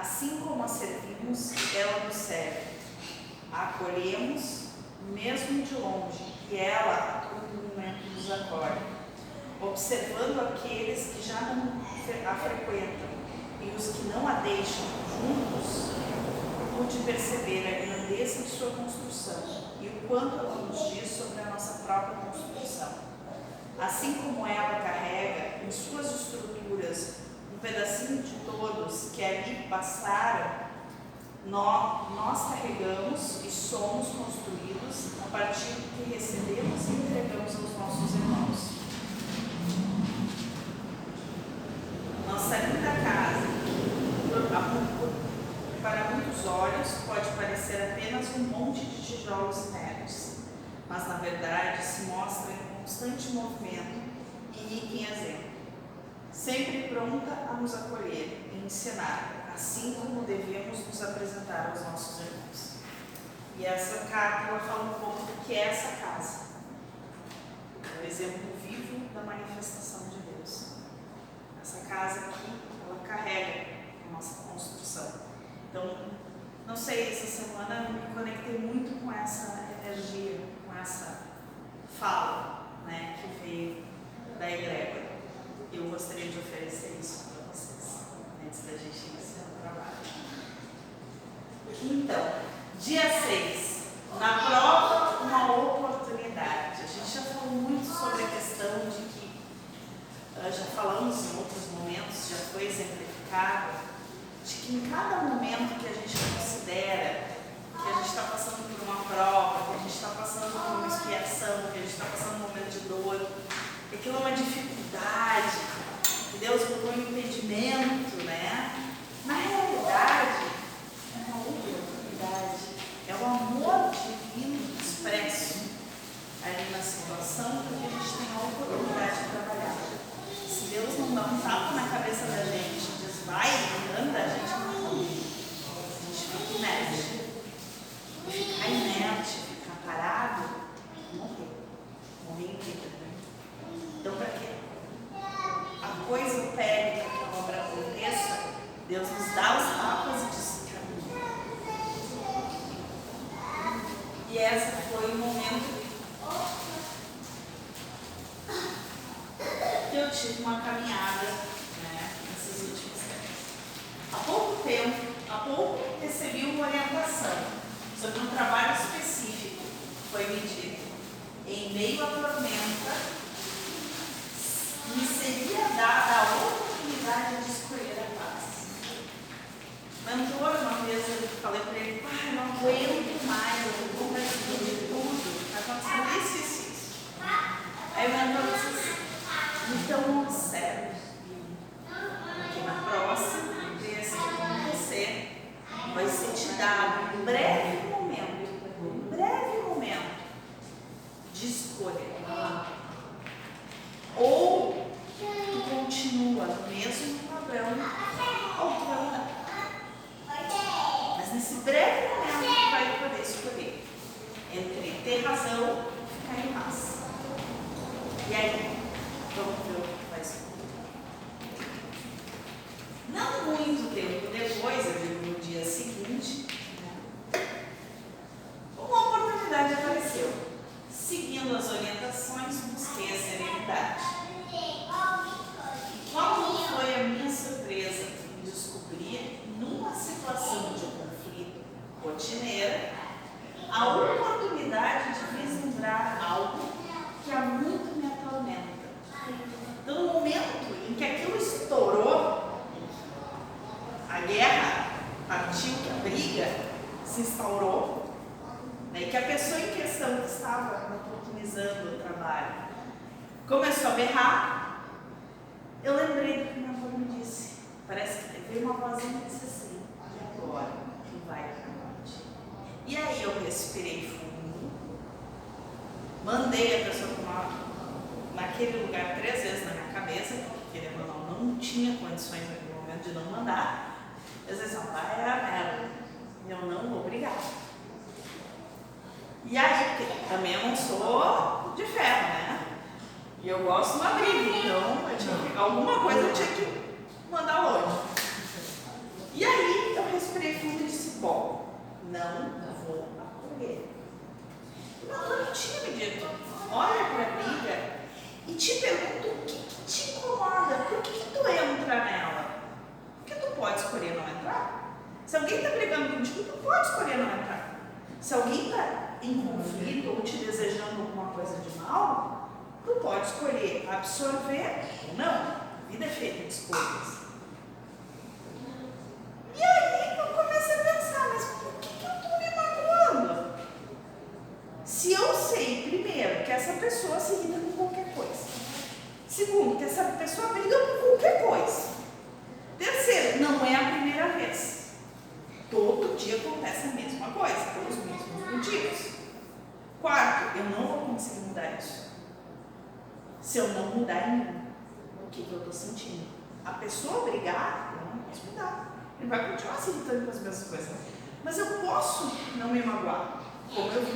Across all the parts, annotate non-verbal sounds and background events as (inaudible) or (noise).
Assim como a servimos, ela nos serve. A acolhemos, mesmo de longe, e ela a todo momento nos acolhe, observando aqueles que já não a frequentam e os que não a deixam juntos, pude perceber a grandeza de sua construção e o quanto ela nos diz sobre a nossa própria construção. Assim como ela carrega em suas estruturas pedacinho de todos que ali passaram, nós, nós carregamos e somos construídos a partir do que recebemos e entregamos aos nossos irmãos. Nossa linda casa, para muitos olhos, pode parecer apenas um monte de tijolos inertes, mas na verdade se mostra em constante movimento e rica em exemplo, sempre pronta a nos acolher e ensinar, assim como devemos nos apresentar aos nossos irmãos. E essa carta ela fala um pouco do que é essa casa, é o exemplo vivo da manifestação de Deus. Essa casa aqui, ela carrega a nossa construção. Então, não sei, essa semana eu me conectei muito com essa energia, com essa fala né, que veio da egrégora. Eu gostaria de oferecer isso para vocês, antes da gente iniciar o trabalho. Então, dia 6, na prova, uma oportunidade. A gente já falou muito sobre a questão de que, uh, já falamos em outros momentos, já foi exemplificado, de que em cada momento que a gente considera que a gente está passando por uma prova, que a gente está passando por uma expiação, que a gente está passando por um momento de dor, que aquilo é uma dificuldade, que Deus botou um impedimento, né? Na realidade, é uma oportunidade, é o amor divino expresso ali na situação, porque a gente tem a oportunidade de trabalhar. Se Deus não dá um tapa na cabeça da gente, diz vai, anda, a gente não come. A gente fica inerte. E ficar inerte, ficar parado, morrer. Vida. Então, para que a coisa opere, para que a obra aconteça, Deus nos dá os a guerra partiu, que a briga se instaurou, né, e que a pessoa em questão que estava oportunizando o trabalho começou a berrar, eu lembrei do que minha avó me disse. Parece que teve uma vozinha que disse assim, e agora? Vai para onde? E aí eu respirei fundo, mandei a pessoa tomar naquele lugar três vezes na minha cabeça, porque querendo ou não, não tinha condições naquele momento de não mandar. Eu disse assim, era merda. E eu não, obrigado. E aí, porque também eu não sou de ferro, né? E eu gosto de uma briga, então eu tinha que, alguma coisa eu tinha que mandar longe. E aí eu respirei fundo e disse, bom, não vou acolher. não eu não tinha medido olha pra briga e te pergunto o que, que te incomoda pode escolher não entrar. Se alguém está brigando contigo, tu pode escolher não entrar. Se alguém está em conflito ou te desejando alguma coisa de mal, tu pode escolher absorver ou não. A vida é feita de escolhas.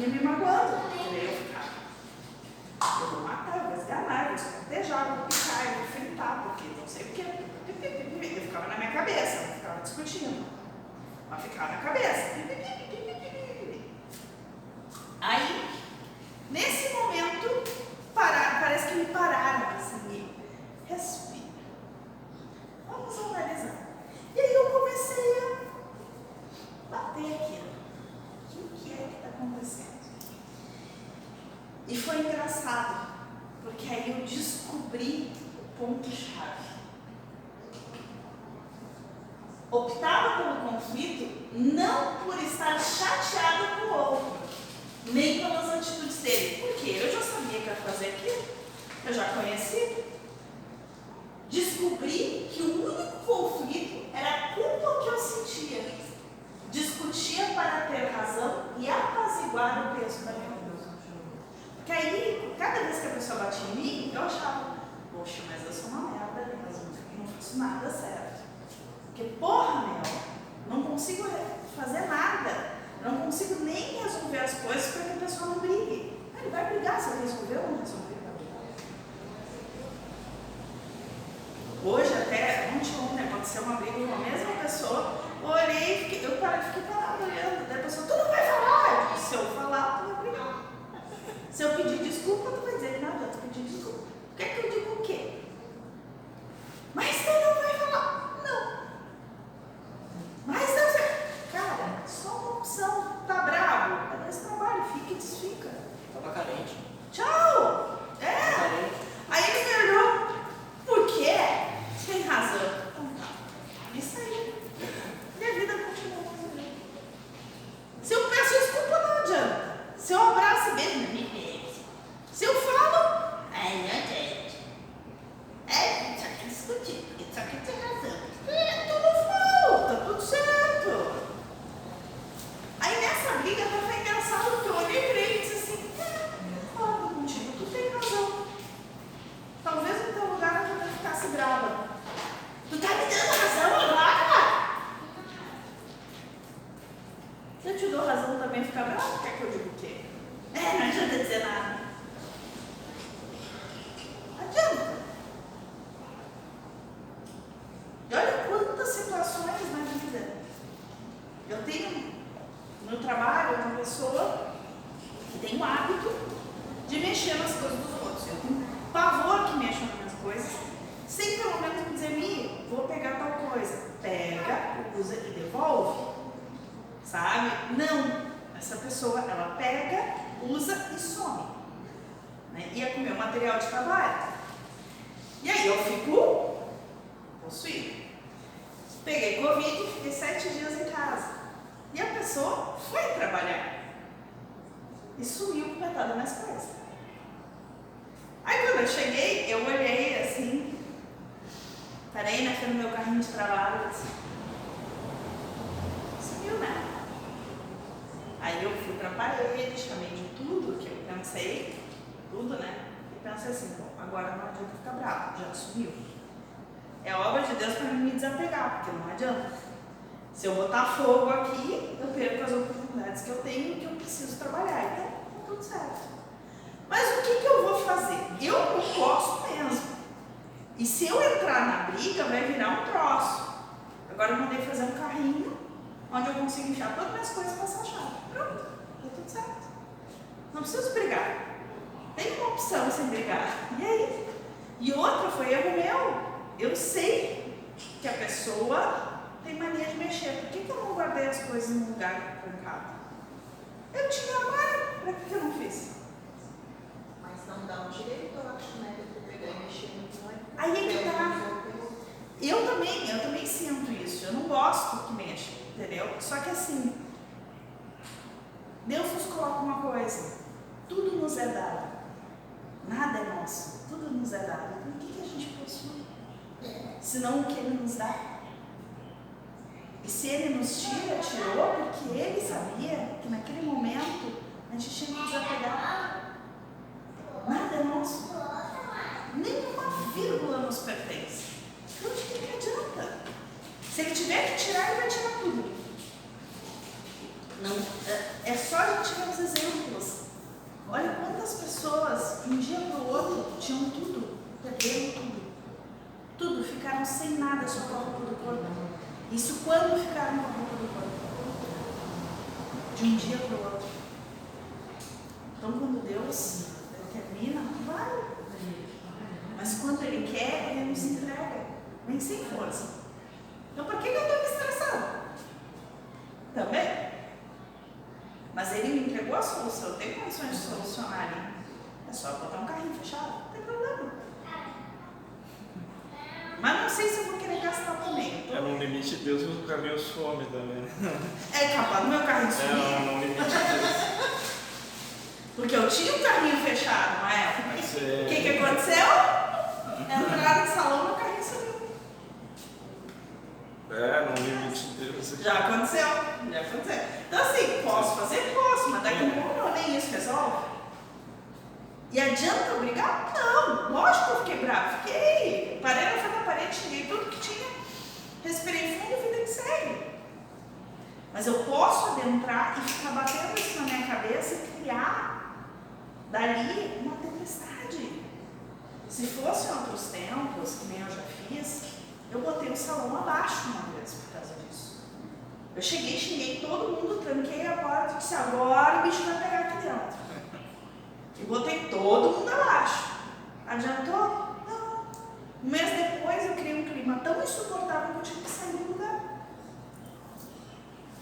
ele me magoou. De mexer nas coisas dos outros. Eu tenho pavor que mexam nas minhas coisas, sem pelo menos me dizer, Mi, vou pegar tal coisa. Pega, usa e devolve. Sabe? Não. Essa pessoa, ela pega, usa e some. Né? Ia comer o material de trabalho. E aí eu fico possuído. Peguei Covid, fiquei sete dias em casa. E a pessoa foi trabalhar. E sumiu com metade das minhas coisas. Aí quando eu cheguei, eu olhei assim, parei na frente do meu carrinho de trabalho e disse, sumiu né? Aí eu fui para a parede, chamei de tudo que eu pensei, tudo, né? E pensei assim, bom, agora não adianta ficar bravo, já sumiu. É obra de Deus para me desapegar, porque não adianta. Se eu botar fogo aqui, eu perco as oportunidades que eu tenho que eu preciso trabalhar. Então, tá tudo certo. Mas o que, que eu vou fazer? Eu não posso mesmo. E se eu entrar na briga, vai virar um troço. Agora eu mandei fazer um carrinho onde eu consigo enfiar todas as minhas coisas para essa chave. Pronto, tá tudo certo. Não preciso brigar. Tem uma opção sem brigar. E aí? E outra foi erro meu. Eu sei que a pessoa tem mania de mexer. Por que, que eu não guardei as coisas num lugar trancado? Eu tinha armário. Para que eu não fiz? Um direito, eu acho, né? Pegar e mexer muito. Aí é que tá. Eu também, eu também sinto isso. Eu não gosto que mexa, entendeu? Só que assim, Deus nos coloca uma coisa. Tudo nos é dado. Nada é nosso. Tudo nos é dado. Então o que, que a gente possui? Senão o que ele nos dá. E se ele nos tira, tirou porque ele sabia que naquele momento a gente tinha que desapegar. Nosso. Nenhuma vírgula nos pertence. Então de que, que adianta? Se ele tiver que tirar, ele vai tirar tudo. Não, é, é só a gente ver os exemplos. Olha quantas pessoas, de um dia para o outro, tinham tudo, perderam tudo. Tudo, ficaram sem nada, só com a roupa do corpo. Isso quando ficaram com a roupa do corpo? De um dia para o outro. Então, quando Deus termina, vai. Mas quando Ele quer, Ele nos entrega. Nem sem força. Então, por que eu estou me estressando? Também. Mas Ele me entregou a solução. Eu tenho condições de solucionar ali. É só botar um carrinho fechado. Não tem problema. Mas não sei se eu vou querer gastar também. É no limite de Deus e o caminho some também. É capaz do meu carrinho É sumir. no limite de Deus. Porque eu tinha um carrinho fechado na época. O é. que, que aconteceu? Entraram no salão, meu carrinho sumiu. É, no limite de Deus. Já aconteceu, já aconteceu. Então assim, posso fazer? Posso, mas daqui a pouco não, nem isso resolve. E adianta eu brigar? Não, lógico que eu fiquei bravo. Fiquei, parei na frente da parede, cheguei tudo que tinha, respirei fundo, vida que segue. Mas eu posso adentrar e ficar batendo isso na minha cabeça e criar dali uma tempestade. Se fosse outros tempos, que nem eu já fiz, eu botei o salão abaixo uma vez por causa disso. Eu cheguei, xinguei todo mundo, tranquei a porta e disse, agora o bicho vai pegar aqui dentro. E botei todo mundo abaixo. Adiantou? Não. Um mês depois eu criei um clima tão insuportável que eu tive que sair do lugar.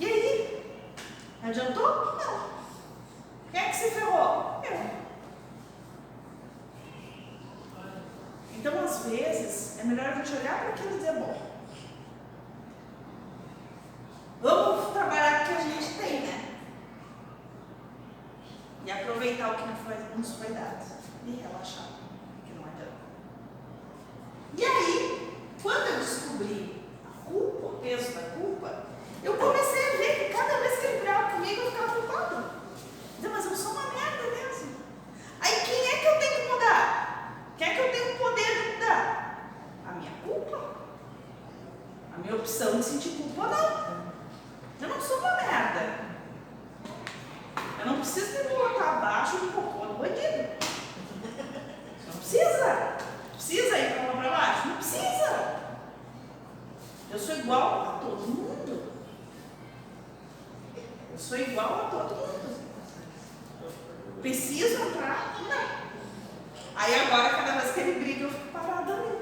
E aí? Adiantou? Não. Quem é que se ferrou? Eu. Então, às vezes, é melhor a gente olhar para aquilo e dizer, bom, vamos trabalhar com o que a gente tem, né? E aproveitar o que não foi, nos foi dado. E relaxar, que não adianta. E aí, quando eu descobri a culpa, o peso da culpa, eu comecei a ver que cada vez que ele brigava comigo, eu ficava culpado. Então, mas eu sou uma merda mesmo. Aí quem é que eu tenho que mudar? Quem é que eu tenho o poder de mudar? A minha culpa? A minha opção de sentir culpa não. Eu não sou uma merda. precisa me botar abaixo do cocô do bandido. Não precisa. Precisa ir pra lá pra baixo? Não precisa. Eu sou igual a todo mundo. Eu sou igual a todo mundo. Preciso entrar? Não. Aí agora, cada vez que ele briga, eu fico parada ali.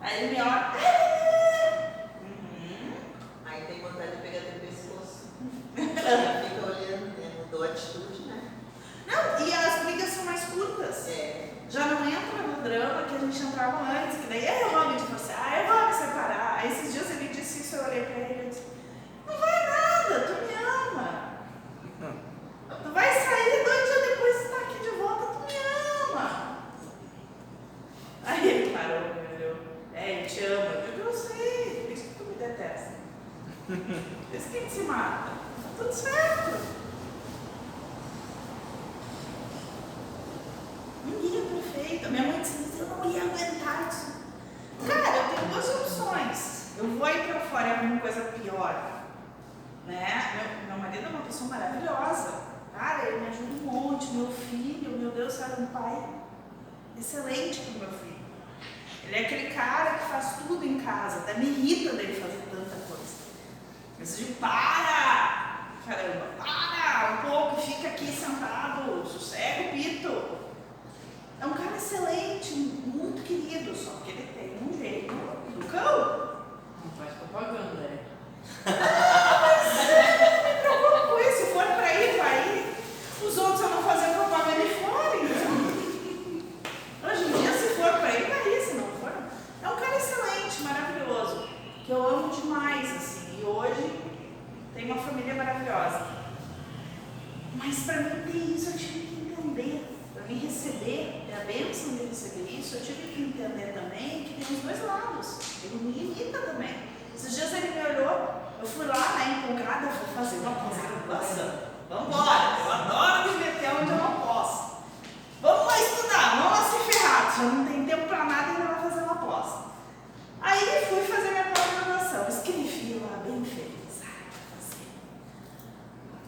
Aí ele me olha. "Ah!" Uhum. Aí tem vontade de pegar teu pescoço. Fica olhando, né? Mudou a atitude, né? Não, e as brigas são mais curtas. É. Já não entra no drama que a gente entrava antes, que daí é o homem de você, ah, eu vou me separar. Aí esses dias ele disse isso, eu olhei pra ele e disse, não vai nada, tu me ama. Tu vai sair dois dias depois tu tá aqui de volta, tu me ama. Aí ele parou, me olhou, é, eu te amo. Eu digo, eu sei, por isso que tu me detesta. Por isso que se mata. Tá tudo certo. Ninguém é perfeito. Minha mãe disse, eu não ia aguentar isso. Cara, eu tenho duas opções. Eu vou ir pra fora e alguma coisa pior. Né? Meu, meu marido é uma pessoa maravilhosa. Cara, ele me ajuda um monte. Meu filho, meu Deus, era um pai excelente pro meu filho. Ele é aquele cara que faz tudo em casa. Até me irrita dele fazer tanta coisa. Mas de para! Caramba, para um pouco, fica aqui sentado, sossega o pito. É um cara excelente, muito querido, só que ele tem um jeito do cão. Não faz propaganda, né? (laughs) Mas eu não me preocupo com isso, se for pra ir, vai ir. Os outros eu não fazer propaganda e forem. Então. Hoje em dia, se for pra ir, vai ir, se não for. É um cara excelente, maravilhoso, que eu amo demais, assim, e hoje tem uma família maravilhosa. Mas para mim ter isso, eu tive que entender. Para mim receber, ter a bênção de receber isso, eu tive que entender também que tem os dois lados. Ele me irrita também. Esses dias ele me olhou, eu fui lá, né, empolgada, vou fazer uma pós-graduação. Vambora, eu adoro me meter onde eu não posso. Vamos lá estudar, vamos lá se ferrar. Já não tem tempo para nada e ainda vai fazer uma pós. Aí fui fazer minha pós-graduação. Escrevi lá, bem feliz. Ai, vou fazer.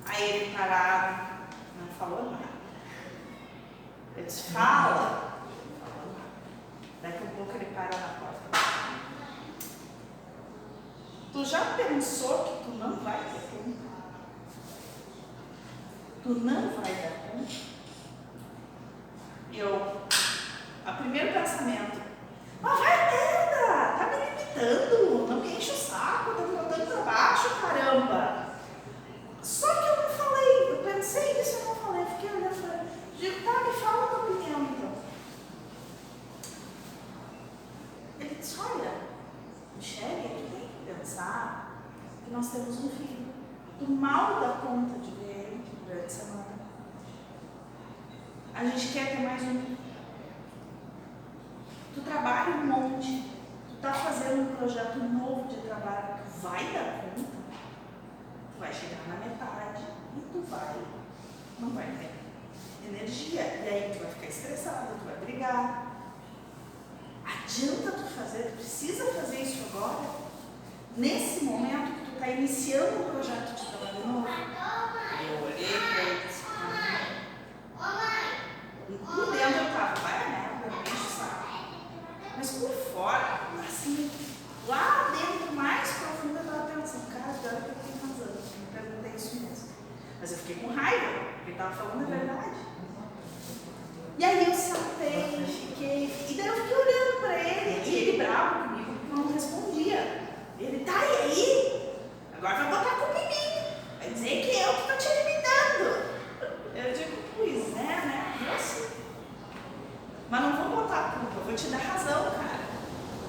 Aí ele parado, não falou nada. Eu disse, fala. Não falou nada. Daqui a pouco ele para na porta. Tu já pensou que tu não vai dar conta? Tu não vai dar conta? Eu, a primeiro pensamento, mas vai merda, tá me limitando, não me enche o saco, tá me botando pra baixo, caramba. Só que eu não falei, eu pensei nisso, eu não falei, fiquei olhando e falei, digo, tá, me fala a tua opinião então. Ele disse, olha, Michele, tu tem que pensar que nós temos um filho. Tu mal dá conta de ver ele durante a semana. A gente quer ter mais um. Tu trabalha um monte, tu tá fazendo um projeto novo de trabalho, tu vai dar conta, tu vai chegar na metade e tu vai, não vai ter energia. E aí tu vai ficar estressado, tu vai brigar. Adianta tu fazer, tu precisa fazer isso agora, nesse momento que tu tá iniciando um projeto de trabalho novo. Eu olhei pra ele e disse, por dentro eu tava, vai a merda, não enche o saco. Mas por fora, assim, lá dentro, mais profundo, eu tava pensando, cara, pior que eu tenho razão. Eu me perguntei isso mesmo. Mas eu fiquei com raiva, porque ele tava falando a verdade. E aí eu sentei, fiquei, e daí eu fiquei olhando pra ele, e ele bravo comigo, porque eu não respondia. Ele, tá, e aí? Agora vai botar a culpa em mim. Vai dizer que eu que tô te limitando. Eu digo, pois é, né? Eu sim. Mas não vou botar a culpa, eu vou te dar razão, cara.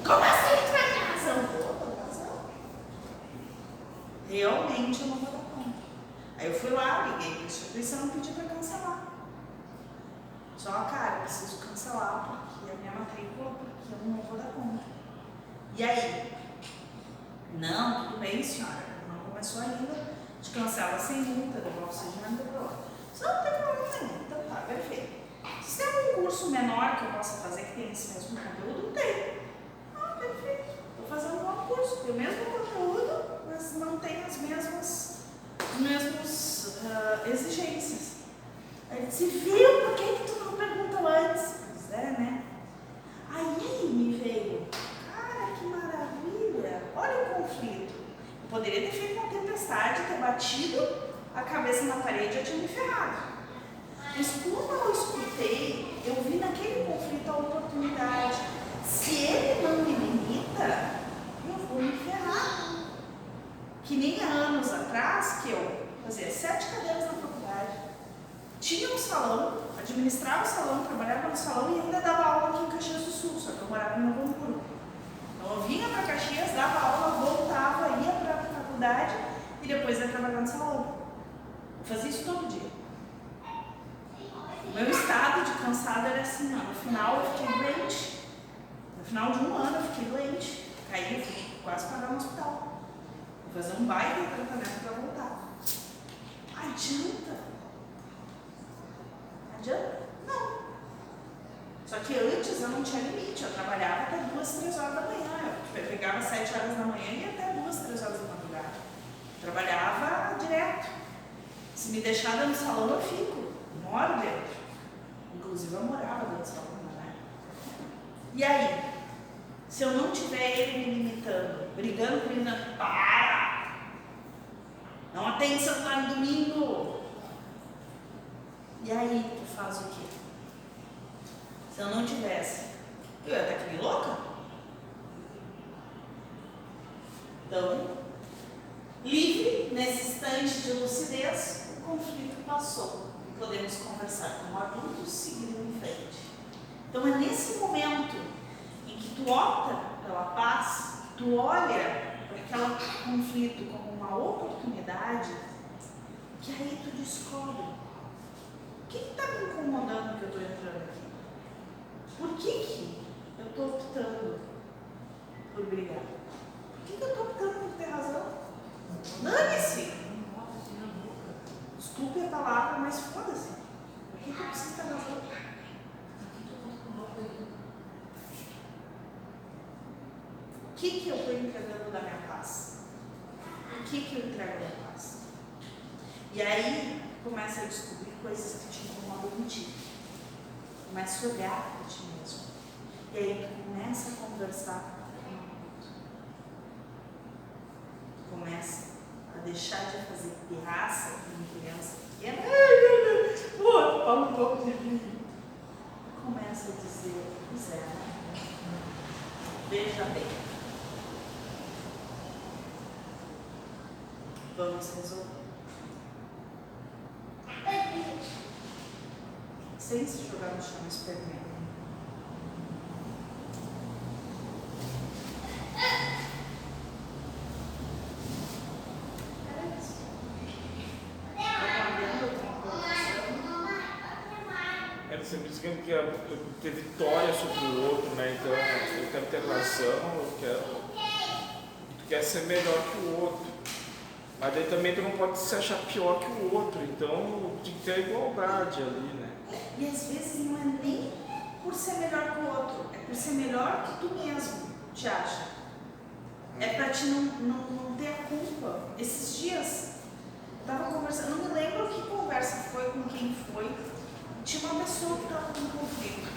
Como assim tu vai dar razão? Vou, vou dar razão. Realmente eu não vou dar conta. Aí eu fui lá, liguei para a instituição e pedi para cancelar. Só, cara, preciso cancelar porque a minha matrícula, porque eu não vou dar conta. E aí? Não, tudo bem, senhora. Não começou ainda. Te cancela sem multa, devolve o dinheiro, não tem. Isso não tem problema nenhum. Então tá, perfeito. Se tem algum curso menor que eu possa fazer que tenha esse mesmo conteúdo, não tem. Ah, perfeito. Estou fazendo um curso, tem o mesmo conteúdo, mas não tem as mesmas, os mesmos ah, exigências. Aí disse, viu, por que, que tu não perguntou antes? Pois é, né? Aí me veio, cara, que maravilha, olha o conflito. Eu poderia ter feito uma tempestade, ter batido a cabeça na parede e eu tinha me ferrado. Mas como eu escutei, eu vi naquele conflito a oportunidade. Se ele não me limita, eu vou me ferrar. Que nem há anos atrás, que eu fazia sete cadeiras na faculdade, tinha um salão, administrava o salão, trabalhava no salão e ainda dava aula aqui em Caxias do Sul, só que eu morava em Novo Hamburgo. Então eu vinha para Caxias, dava aula, voltava, ia para a faculdade e depois ia trabalhar no salão. Eu fazia isso todo dia. O meu estado de cansado era assim, no final eu fiquei doente. No final de um ano eu fiquei doente. Caí, quase parar no hospital. Vou fazer um baita tratamento para voltar. Adianta? Adianta? Não. Só que antes eu não tinha limite, eu trabalhava até duas, três horas da manhã. Eu pegava sete horas da manhã e até duas, três horas da madrugada. Trabalhava direto. Se me deixar dentro do salão, eu fico. Moro dentro. Inclusive eu morava dentro do salão, né? E aí? Se eu não tiver ele me limitando, brigando comigo, não, para! Não atende celular no domingo. E aí, tu faz o quê? Se eu não tivesse, eu ia estar nem louca. Então, livre, nesse instante de lucidez, o conflito passou. E podemos conversar como adultos, seguindo em frente. Então, é nesse momento em que tu opta pela paz, tu olha para aquele conflito como uma oportunidade, que aí tu descobre o que está me incomodando que eu estou entrando aqui. Por que, que eu estou optando por brigar? Por que, que eu estou optando por ter razão? Dane-se! Desculpe a palavra, mas foda-se. Por que, que eu preciso ter razão? O que, que eu estou entregando da minha que, que eu entrego da paz? E aí começa a descobrir coisas que te incomodam em ti. Começa a olhar para ti mesmo. E aí começa a conversar com o. Começa a deixar de fazer pirraça com criança pequena. Ai, meu fala um pouco de mim. Começa a dizer, pois é, veja bem. Vamos resolver. Sem se jogar no chão. Era sempre dizendo que ia ter vitória sobre o outro, né? Então, eu quero ter razão, eu quero. Tu quer ser melhor que o outro. Mas daí também tu não pode se achar pior que o outro. Então tem que ter igualdade ali, né? E às vezes não é nem por ser melhor que o outro, é por ser melhor que tu mesmo te acha. É pra te não, não, não ter a culpa. Esses dias, tava conversando, não me lembro que conversa foi, com quem foi. Tinha uma pessoa que tava com conflito.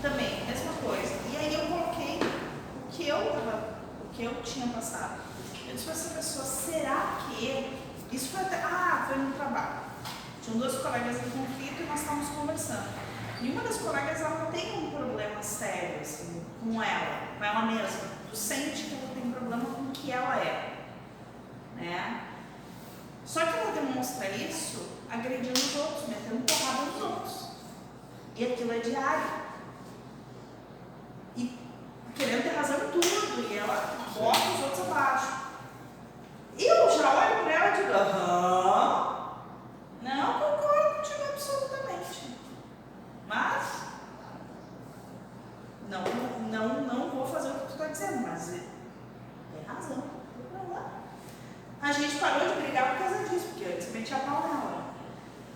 Também, mesma coisa. E aí eu coloquei o que eu o que eu tinha passado. Eu disse pra essa pessoa, será que isso foi até. Ah, foi no trabalho. Tinham duas colegas em conflito e nós estávamos conversando. E uma das colegas, ela tem um problema sério, assim, com ela, com ela mesma. Tu sente que ela tem problema com o que ela é, né? Só que ela demonstra isso agredindo os outros, metendo porrada nos outros. E aquilo é diário. E querendo ter razão em tudo, e ela bota os outros abaixo. Eu já olho para ela e digo, aham. Não concordo contigo absolutamente. Mas não, não, não vou fazer o que tu está dizendo, mas é- tem razão. A gente parou de brigar por causa disso, porque antes metia a pau nela.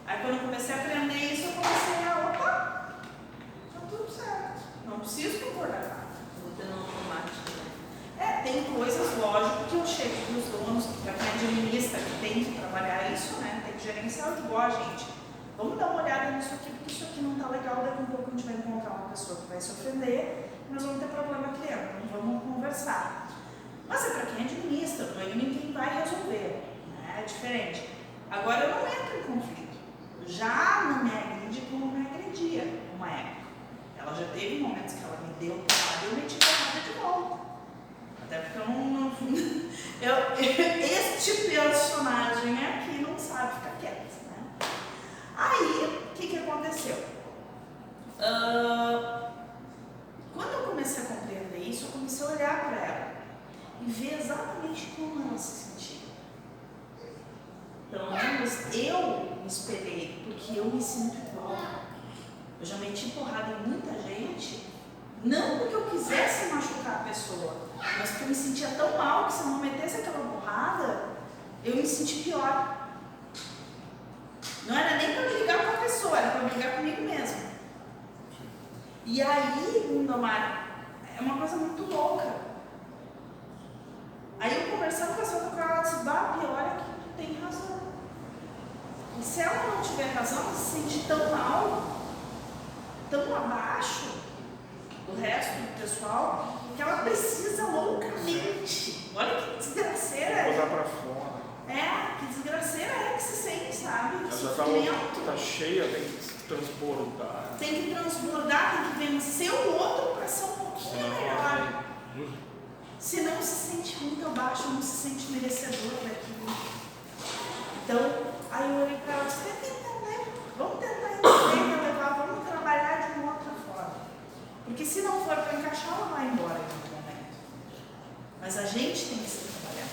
Aí quando eu comecei a aprender isso, eu comecei a, opa, tá tudo certo. Não preciso concordar nada. Tudo no automático? É, tem coisas, lógico, que eu chego dos donos, para quem administra, que tem que trabalhar isso, né? Tem que gerencial, eu digo, ó, gente, vamos dar uma olhada nisso aqui, porque isso aqui não está legal, daqui a pouco a gente vai encontrar uma pessoa que vai se ofender, e nós vamos ter problema criando, então vamos conversar. Mas é para quem administra, não é ninguém vai resolver, né? é diferente. Agora eu não entro em conflito, já não me agride como me agredia uma época. Ela já teve momentos que ela me deu porrada e eu meti porrada de volta. Até porque eu não. (laughs) eu, (laughs) este personagem aqui não sabe ficar quieto. Né? Aí, o que, que aconteceu? Ah, quando eu comecei a compreender isso, eu comecei a olhar para ela e ver exatamente como ela se sentia. Pelo menos eu me espelhei, porque eu me sinto igual. Eu já meti porrada em muita gente, não porque eu quisesse machucar a pessoa, mas porque eu me sentia tão mal que se eu não metesse aquela porrada, eu me senti pior. Não era nem para brigar com a pessoa, era para brigar comigo mesmo. E aí, Lindomar, é uma coisa muito louca. Aí eu conversando com essa outra cara, ela disse, bah, pior que tu tem razão. E se ela não tiver razão, ela se sente tão mal, tão abaixo do resto do pessoal, que ela precisa loucamente. Olha que desgraceira. Botar pra fora. É, que desgraceira é que se sente, sabe? Ela já tá, Sofrimento. tá cheia, tem que transbordar. Tem que transbordar, tem que vencer o outro para ser um pouquinho Senão melhor. vai- Se não se sente muito abaixo, não se sente merecedor daquilo. Então, aí eu olhei para ela e disse, tenta entender, vamos tentar entender, levar, vamos trabalhar de uma outra forma. Porque se não for para encaixar, ela vai embora em algum momento. Mas a gente tem que se trabalhar.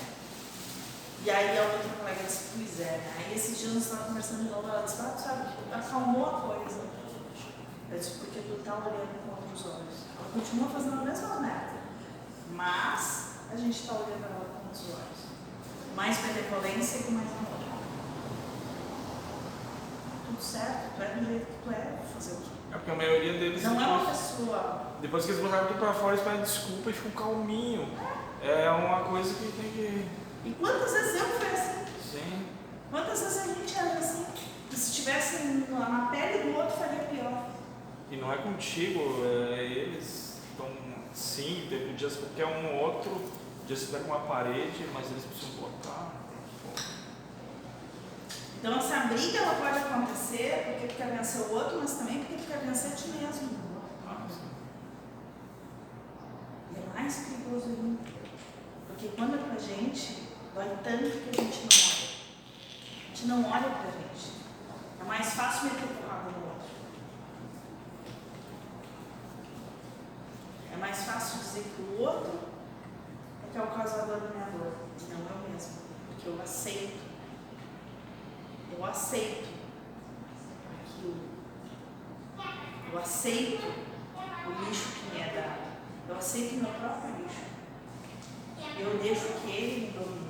E aí a outra colega disse, pois é, né? Aí esses dias nós estávamos conversando de novo, ela disse, ah, sabe, acalmou a coisa. Eu disse, porque tu tá olhando com outros olhos. Ela continua fazendo a mesma merda. Mas a gente está olhando ela com outros olhos. Mais benevolência e com mais amor. Tudo certo, tu é do jeito que tu é, fazer o quê? É porque a maioria deles. Não é uma pessoa. depois que eles botaram tudo pra fora, eles pedem desculpa e ficam calminho. É uma coisa que tem que. E quantas vezes eu fui assim? Sim. Quantas vezes a gente era assim? Que se estivesse na pele do outro, faria pior. E não é contigo, é eles estão sim, teve dias que qualquer um ou outro, dias que pega uma parede, mas eles precisam botar. Então essa briga ela pode acontecer porque tu quer vencer o outro, mas também porque tu quer vencer a ti mesmo. Ah. E é mais perigoso ainda. Porque quando é pra gente, dói tanto que a gente não olha. A gente não olha pra gente. É mais fácil meter porrada no outro. É mais fácil dizer que o outro é que é o causador da minha dor. Não eu mesmo. Porque eu aceito. Eu aceito aquilo. Eu aceito o lixo que me é dado. Eu aceito o meu próprio lixo. Eu deixo que ele me domine.